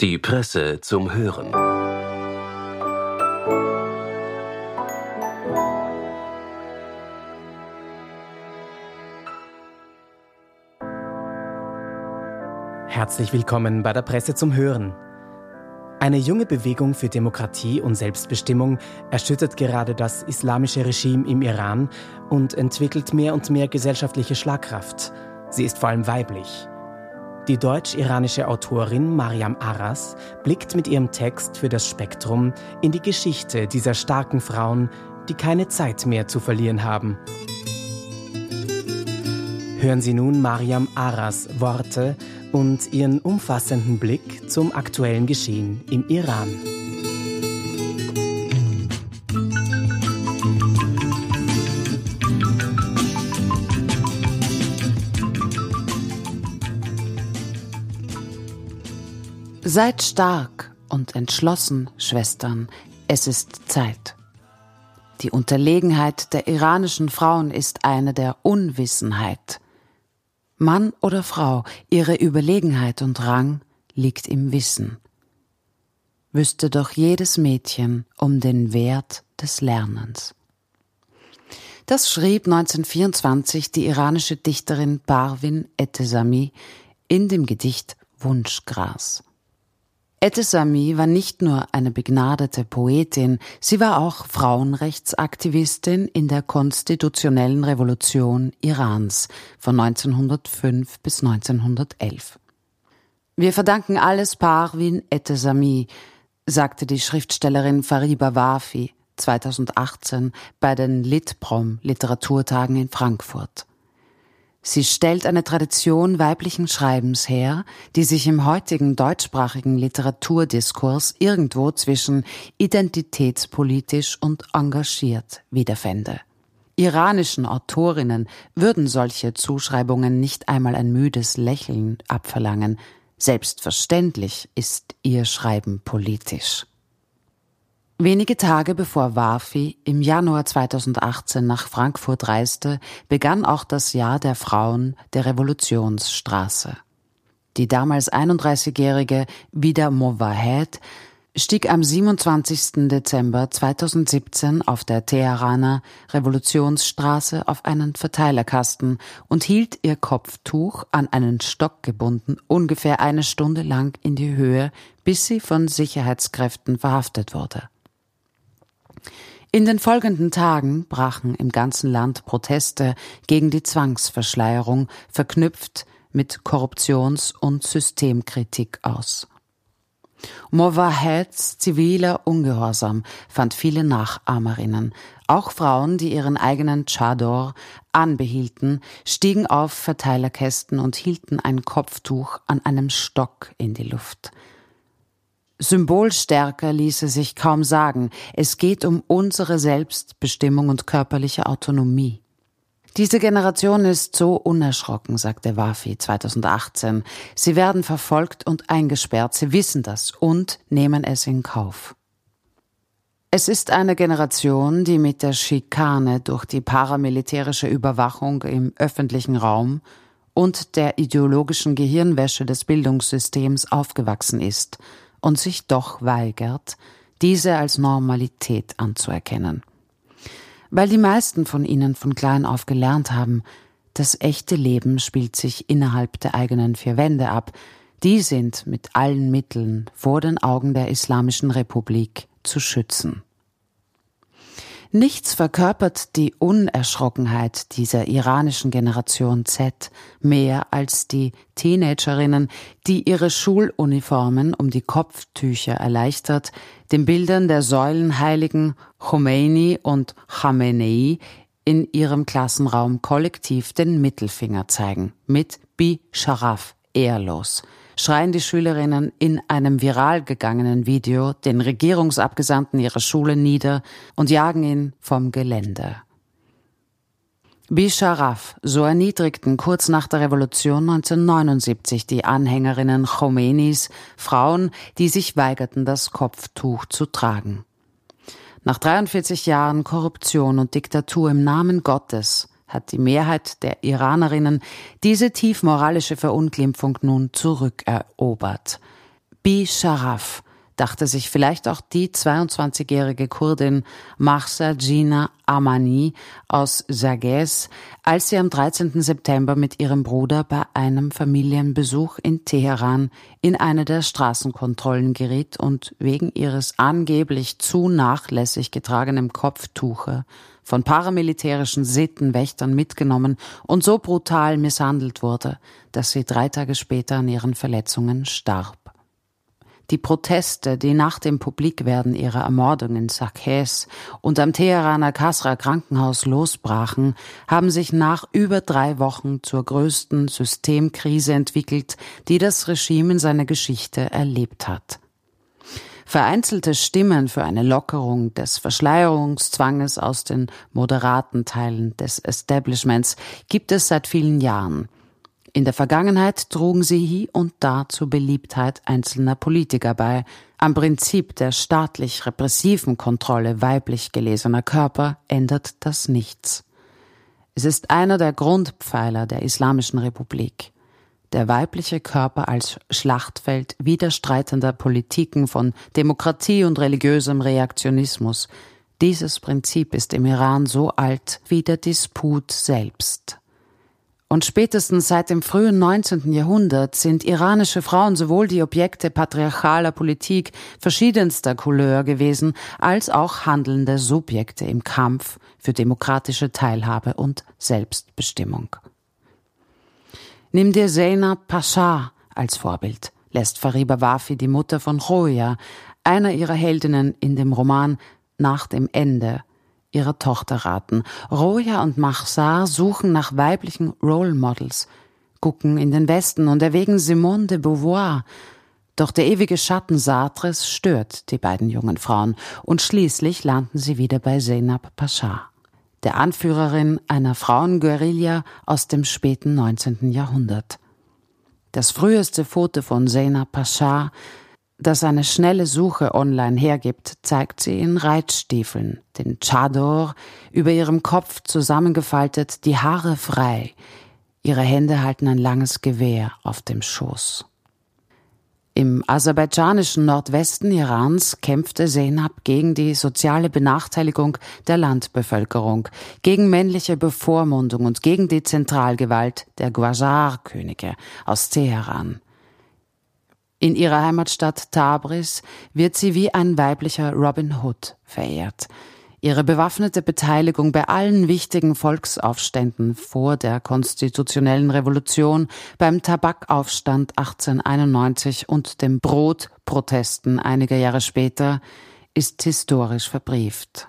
Die Presse zum Hören. Herzlich willkommen bei der Presse zum Hören. Eine junge Bewegung für Demokratie und Selbstbestimmung erschüttert gerade das islamische Regime im Iran und entwickelt mehr und mehr gesellschaftliche Schlagkraft. Sie ist vor allem weiblich. Die deutsch-iranische Autorin Mariam Aras blickt mit ihrem Text für das Spektrum in die Geschichte dieser starken Frauen, die keine Zeit mehr zu verlieren haben. Hören Sie nun Mariam Aras Worte und ihren umfassenden Blick zum aktuellen Geschehen im Iran. Seid stark und entschlossen, Schwestern, es ist Zeit. Die Unterlegenheit der iranischen Frauen ist eine der Unwissenheit. Mann oder Frau, ihre Überlegenheit und Rang liegt im Wissen. Wüsste doch jedes Mädchen um den Wert des Lernens. Das schrieb 1924 die iranische Dichterin Parvin Etesami in dem Gedicht Wunschgras. Etesami war nicht nur eine begnadete Poetin, sie war auch Frauenrechtsaktivistin in der konstitutionellen Revolution Irans von 1905 bis 1911. Wir verdanken alles Parvin Etesami, sagte die Schriftstellerin Fariba Wafi 2018 bei den Litprom Literaturtagen in Frankfurt. Sie stellt eine Tradition weiblichen Schreibens her, die sich im heutigen deutschsprachigen Literaturdiskurs irgendwo zwischen identitätspolitisch und engagiert wiederfände. Iranischen Autorinnen würden solche Zuschreibungen nicht einmal ein müdes Lächeln abverlangen. Selbstverständlich ist ihr Schreiben politisch. Wenige Tage bevor Wafi im Januar 2018 nach Frankfurt reiste, begann auch das Jahr der Frauen der Revolutionsstraße. Die damals 31-jährige Vida Mowahed stieg am 27. Dezember 2017 auf der Teheraner Revolutionsstraße auf einen Verteilerkasten und hielt ihr Kopftuch an einen Stock gebunden ungefähr eine Stunde lang in die Höhe, bis sie von Sicherheitskräften verhaftet wurde. In den folgenden Tagen brachen im ganzen Land Proteste gegen die Zwangsverschleierung, verknüpft mit Korruptions- und Systemkritik aus. Movaheds ziviler Ungehorsam fand viele Nachahmerinnen. Auch Frauen, die ihren eigenen Chador anbehielten, stiegen auf Verteilerkästen und hielten ein Kopftuch an einem Stock in die Luft. Symbolstärker ließe sich kaum sagen. Es geht um unsere Selbstbestimmung und körperliche Autonomie. Diese Generation ist so unerschrocken, sagte Wafi 2018. Sie werden verfolgt und eingesperrt, sie wissen das und nehmen es in Kauf. Es ist eine Generation, die mit der Schikane durch die paramilitärische Überwachung im öffentlichen Raum und der ideologischen Gehirnwäsche des Bildungssystems aufgewachsen ist und sich doch weigert, diese als Normalität anzuerkennen. Weil die meisten von ihnen von klein auf gelernt haben, das echte Leben spielt sich innerhalb der eigenen vier Wände ab, die sind mit allen Mitteln vor den Augen der Islamischen Republik zu schützen. Nichts verkörpert die Unerschrockenheit dieser iranischen Generation Z mehr als die Teenagerinnen, die ihre Schuluniformen um die Kopftücher erleichtert, den Bildern der Säulenheiligen Khomeini und Khamenei in ihrem Klassenraum kollektiv den Mittelfinger zeigen, mit Bi Sharaf, ehrlos – schreien die Schülerinnen in einem viral gegangenen Video den Regierungsabgesandten ihrer Schule nieder und jagen ihn vom Gelände. Bisharaf, so erniedrigten kurz nach der Revolution 1979 die Anhängerinnen Khomeinis Frauen, die sich weigerten, das Kopftuch zu tragen. Nach 43 Jahren Korruption und Diktatur im Namen Gottes hat die Mehrheit der Iranerinnen diese tief moralische Verunglimpfung nun zurückerobert. Bi Sharaf, dachte sich vielleicht auch die 22-jährige Kurdin Mahsa Gina Amani aus Sagez, als sie am 13. September mit ihrem Bruder bei einem Familienbesuch in Teheran in eine der Straßenkontrollen geriet und wegen ihres angeblich zu nachlässig getragenen Kopftuche von paramilitärischen Sittenwächtern mitgenommen und so brutal misshandelt wurde, dass sie drei Tage später an ihren Verletzungen starb. Die Proteste, die nach dem Publikwerden ihrer Ermordung in Sakhes und am Teheraner Kasra Krankenhaus losbrachen, haben sich nach über drei Wochen zur größten Systemkrise entwickelt, die das Regime in seiner Geschichte erlebt hat. Vereinzelte Stimmen für eine Lockerung des Verschleierungszwanges aus den moderaten Teilen des Establishments gibt es seit vielen Jahren – in der Vergangenheit trugen sie hie und da zur Beliebtheit einzelner Politiker bei. Am Prinzip der staatlich repressiven Kontrolle weiblich gelesener Körper ändert das nichts. Es ist einer der Grundpfeiler der Islamischen Republik. Der weibliche Körper als Schlachtfeld widerstreitender Politiken von Demokratie und religiösem Reaktionismus. Dieses Prinzip ist im Iran so alt wie der Disput selbst. Und spätestens seit dem frühen 19. Jahrhundert sind iranische Frauen sowohl die Objekte patriarchaler Politik verschiedenster Couleur gewesen, als auch handelnde Subjekte im Kampf für demokratische Teilhabe und Selbstbestimmung. Nimm dir Zeynab Pasha als Vorbild, lässt Fariba Wafi die Mutter von Khoya, einer ihrer Heldinnen in dem Roman Nach dem Ende ihrer Tochter raten. Roja und Mahsar suchen nach weiblichen Role Models, gucken in den Westen und erwägen Simone de Beauvoir. Doch der ewige Schatten Sartres stört die beiden jungen Frauen und schließlich landen sie wieder bei Zeynab Pasha, der Anführerin einer Frauenguerilla aus dem späten 19. Jahrhundert. Das früheste Foto von Zeynab Pasha das eine schnelle Suche online hergibt, zeigt sie in Reitstiefeln, den Chador über ihrem Kopf zusammengefaltet, die Haare frei. Ihre Hände halten ein langes Gewehr auf dem Schoß. Im aserbaidschanischen Nordwesten Irans kämpfte Zeynab gegen die soziale Benachteiligung der Landbevölkerung, gegen männliche Bevormundung und gegen die Zentralgewalt der Gwajar-Könige aus Teheran. In ihrer Heimatstadt Tabriz wird sie wie ein weiblicher Robin Hood verehrt. Ihre bewaffnete Beteiligung bei allen wichtigen Volksaufständen vor der konstitutionellen Revolution, beim Tabakaufstand 1891 und den Brotprotesten einiger Jahre später ist historisch verbrieft.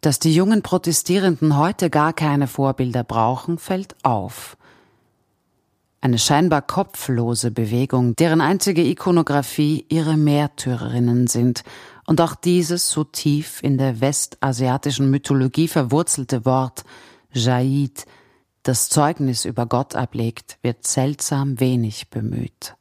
Dass die jungen Protestierenden heute gar keine Vorbilder brauchen, fällt auf eine scheinbar kopflose Bewegung, deren einzige Ikonografie ihre Märtyrerinnen sind, und auch dieses so tief in der westasiatischen Mythologie verwurzelte Wort Jaid, das Zeugnis über Gott ablegt, wird seltsam wenig bemüht.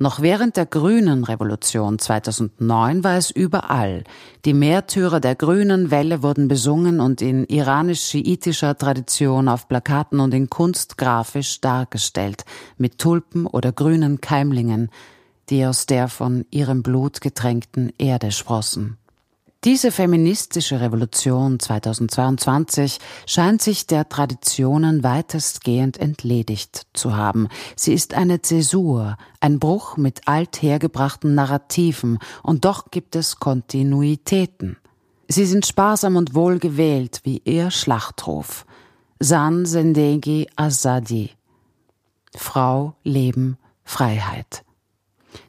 Noch während der Grünen Revolution 2009 war es überall. Die Märtyrer der grünen Welle wurden besungen und in iranisch-schiitischer Tradition auf Plakaten und in Kunst grafisch dargestellt, mit Tulpen oder grünen Keimlingen, die aus der von ihrem Blut getränkten Erde sprossen. Diese feministische Revolution 2022 scheint sich der Traditionen weitestgehend entledigt zu haben. Sie ist eine Zäsur, ein Bruch mit althergebrachten Narrativen, und doch gibt es Kontinuitäten. Sie sind sparsam und wohl gewählt, wie ihr Schlachtruf. San Sendegi Azadi. Frau, Leben, Freiheit.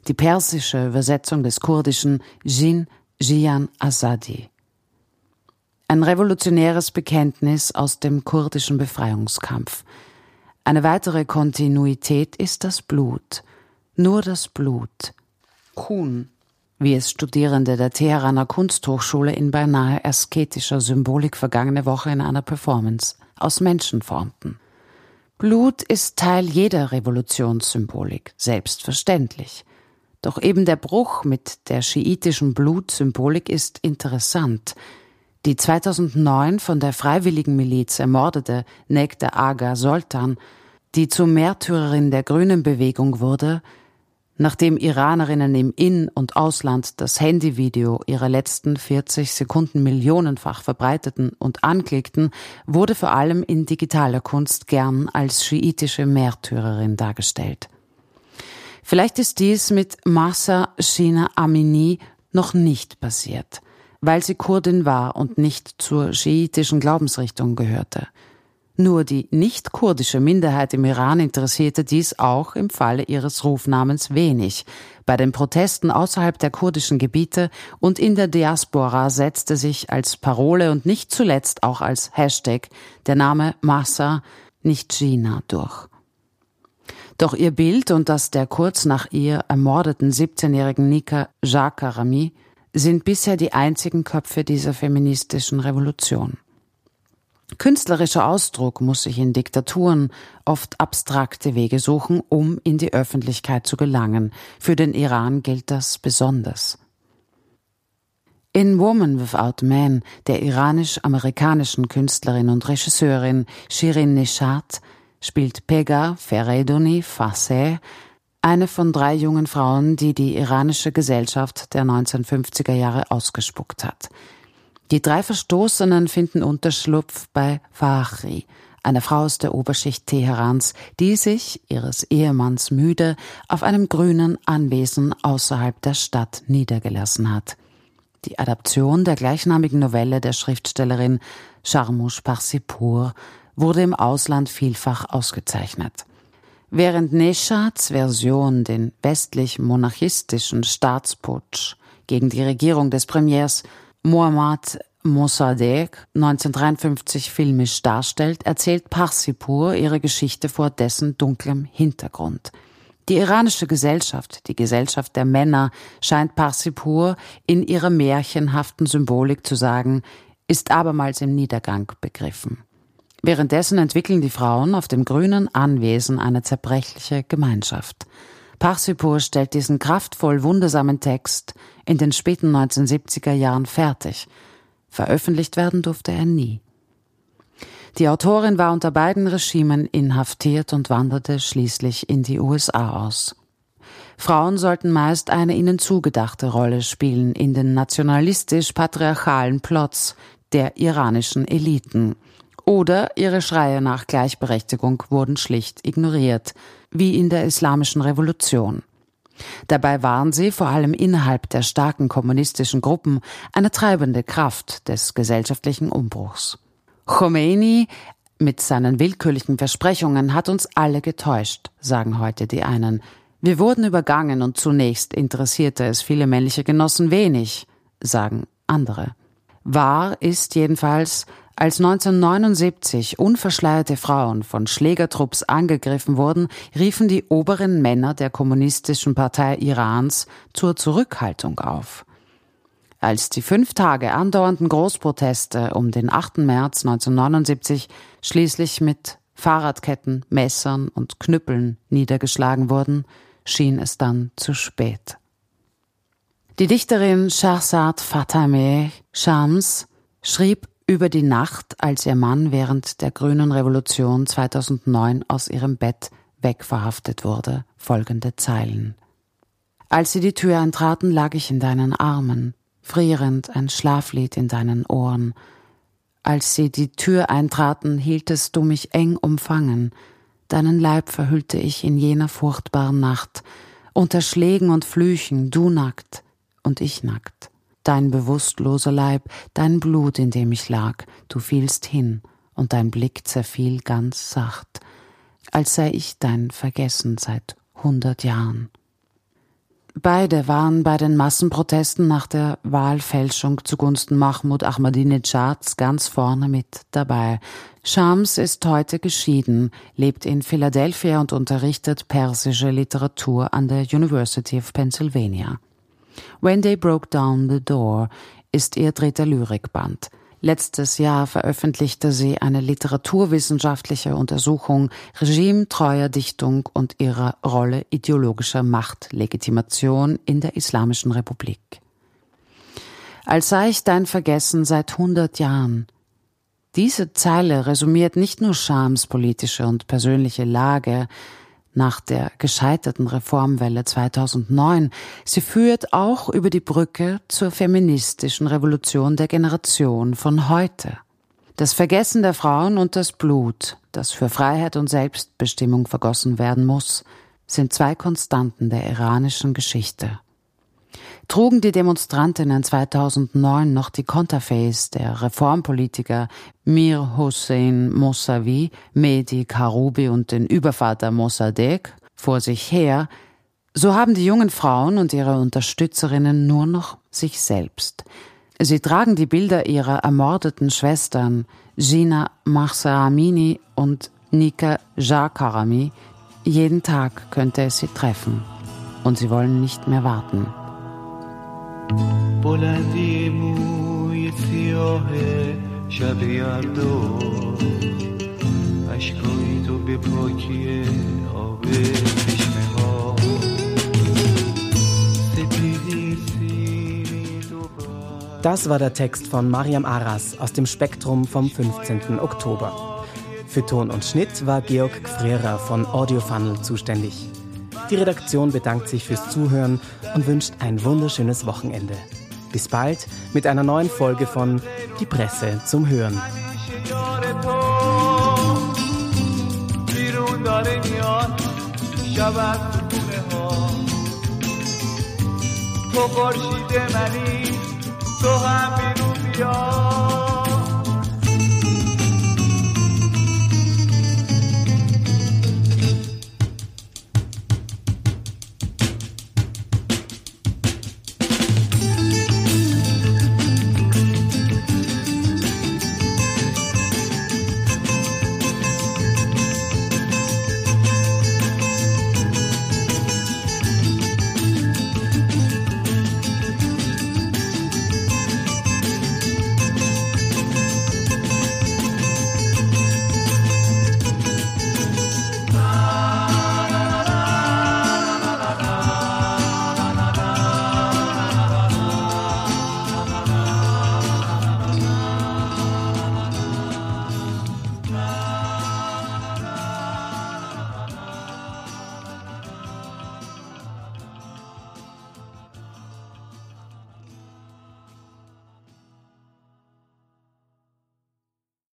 Die persische Übersetzung des kurdischen Jin Jian Azadi. Ein revolutionäres Bekenntnis aus dem kurdischen Befreiungskampf. Eine weitere Kontinuität ist das Blut. Nur das Blut. Kun, wie es Studierende der Teheraner Kunsthochschule in beinahe asketischer Symbolik vergangene Woche in einer Performance aus Menschen formten. Blut ist Teil jeder Revolutionssymbolik, selbstverständlich. Doch eben der Bruch mit der schiitischen Blutsymbolik ist interessant. Die 2009 von der Freiwilligen Miliz ermordete Nektar Aga Soltan, die zur Märtyrerin der Grünen Bewegung wurde, Nachdem Iranerinnen im In- und Ausland das Handyvideo ihrer letzten 40 Sekunden millionenfach verbreiteten und anklickten, wurde vor allem in digitaler Kunst gern als schiitische Märtyrerin dargestellt. Vielleicht ist dies mit Masa Shina Amini noch nicht passiert, weil sie Kurdin war und nicht zur schiitischen Glaubensrichtung gehörte. Nur die nicht-kurdische Minderheit im Iran interessierte dies auch im Falle ihres Rufnamens wenig. Bei den Protesten außerhalb der kurdischen Gebiete und in der Diaspora setzte sich als Parole und nicht zuletzt auch als Hashtag der Name Massa, nicht Gina, durch. Doch ihr Bild und das der kurz nach ihr ermordeten 17-jährigen Nika Jacques Rami sind bisher die einzigen Köpfe dieser feministischen Revolution. Künstlerischer Ausdruck muss sich in Diktaturen oft abstrakte Wege suchen, um in die Öffentlichkeit zu gelangen. Für den Iran gilt das besonders. In Woman Without Man der iranisch-amerikanischen Künstlerin und Regisseurin Shirin Nishat spielt Pega Feredoni Fasseh eine von drei jungen Frauen, die die iranische Gesellschaft der 1950er Jahre ausgespuckt hat. Die drei Verstoßenen finden Unterschlupf bei Fahri, einer Frau aus der Oberschicht Teherans, die sich, ihres Ehemanns müde, auf einem grünen Anwesen außerhalb der Stadt niedergelassen hat. Die Adaption der gleichnamigen Novelle der Schriftstellerin Sharmoush Parsipur wurde im Ausland vielfach ausgezeichnet. Während Neshats Version den westlich-monarchistischen Staatsputsch gegen die Regierung des Premiers Muhammad Mossadegh 1953 filmisch darstellt, erzählt Parsipur ihre Geschichte vor dessen dunklem Hintergrund. Die iranische Gesellschaft, die Gesellschaft der Männer, scheint Parsipur in ihrer märchenhaften Symbolik zu sagen, ist abermals im Niedergang begriffen. Währenddessen entwickeln die Frauen auf dem grünen Anwesen eine zerbrechliche Gemeinschaft. Parsipur stellt diesen kraftvoll wundersamen Text in den späten 1970er Jahren fertig. Veröffentlicht werden durfte er nie. Die Autorin war unter beiden Regimen inhaftiert und wanderte schließlich in die USA aus. Frauen sollten meist eine ihnen zugedachte Rolle spielen in den nationalistisch-patriarchalen Plots der iranischen Eliten. Oder ihre Schreie nach Gleichberechtigung wurden schlicht ignoriert, wie in der Islamischen Revolution. Dabei waren sie vor allem innerhalb der starken kommunistischen Gruppen eine treibende Kraft des gesellschaftlichen Umbruchs. Khomeini mit seinen willkürlichen Versprechungen hat uns alle getäuscht, sagen heute die einen. Wir wurden übergangen und zunächst interessierte es viele männliche Genossen wenig, sagen andere. Wahr ist jedenfalls, als 1979 unverschleierte Frauen von Schlägertrupps angegriffen wurden, riefen die oberen Männer der Kommunistischen Partei Irans zur Zurückhaltung auf. Als die fünf Tage andauernden Großproteste um den 8. März 1979 schließlich mit Fahrradketten, Messern und Knüppeln niedergeschlagen wurden, schien es dann zu spät. Die Dichterin Shahzad Fatameh Shams schrieb über die Nacht, als ihr Mann während der Grünen Revolution 2009 aus ihrem Bett wegverhaftet wurde, folgende Zeilen. Als sie die Tür eintraten, lag ich in deinen Armen, frierend ein Schlaflied in deinen Ohren. Als sie die Tür eintraten, hieltest du mich eng umfangen, deinen Leib verhüllte ich in jener furchtbaren Nacht, unter Schlägen und Flüchen, du nackt und ich nackt dein bewusstloser Leib, dein Blut, in dem ich lag, du fielst hin, und dein Blick zerfiel ganz sacht, als sei ich dein Vergessen seit hundert Jahren. Beide waren bei den Massenprotesten nach der Wahlfälschung zugunsten Mahmoud Ahmadinejads ganz vorne mit dabei. Shams ist heute geschieden, lebt in Philadelphia und unterrichtet persische Literatur an der University of Pennsylvania. When They Broke Down the Door ist ihr dritter Lyrikband. Letztes Jahr veröffentlichte sie eine literaturwissenschaftliche Untersuchung regimetreuer Dichtung und ihrer Rolle ideologischer Machtlegitimation in der Islamischen Republik. Als sei ich dein Vergessen seit hundert Jahren. Diese Zeile resümiert nicht nur Schams politische und persönliche Lage, nach der gescheiterten Reformwelle 2009. Sie führt auch über die Brücke zur feministischen Revolution der Generation von heute. Das Vergessen der Frauen und das Blut, das für Freiheit und Selbstbestimmung vergossen werden muss, sind zwei Konstanten der iranischen Geschichte. Trugen die Demonstrantinnen 2009 noch die Konterfeis der Reformpolitiker Mir Hossein Mossavi, Mehdi Karoubi und den Übervater Mossadegh vor sich her, so haben die jungen Frauen und ihre Unterstützerinnen nur noch sich selbst. Sie tragen die Bilder ihrer ermordeten Schwestern Gina Mahsa Amini und Nika Jakarami. Jeden Tag könnte es sie treffen. Und sie wollen nicht mehr warten. بلندی موی سیاه شب یلدا اشکای تو به پاکی آب چشمه ها Das war der Text von Mariam Aras aus dem Spektrum vom 15. Oktober. Für Ton und Schnitt war Georg Gfrierer von Audiofunnel zuständig. Die Redaktion bedankt sich fürs Zuhören und wünscht ein wunderschönes Wochenende. Bis bald mit einer neuen Folge von Die Presse zum Hören. تو خورشید منی تو هم بیرون بیا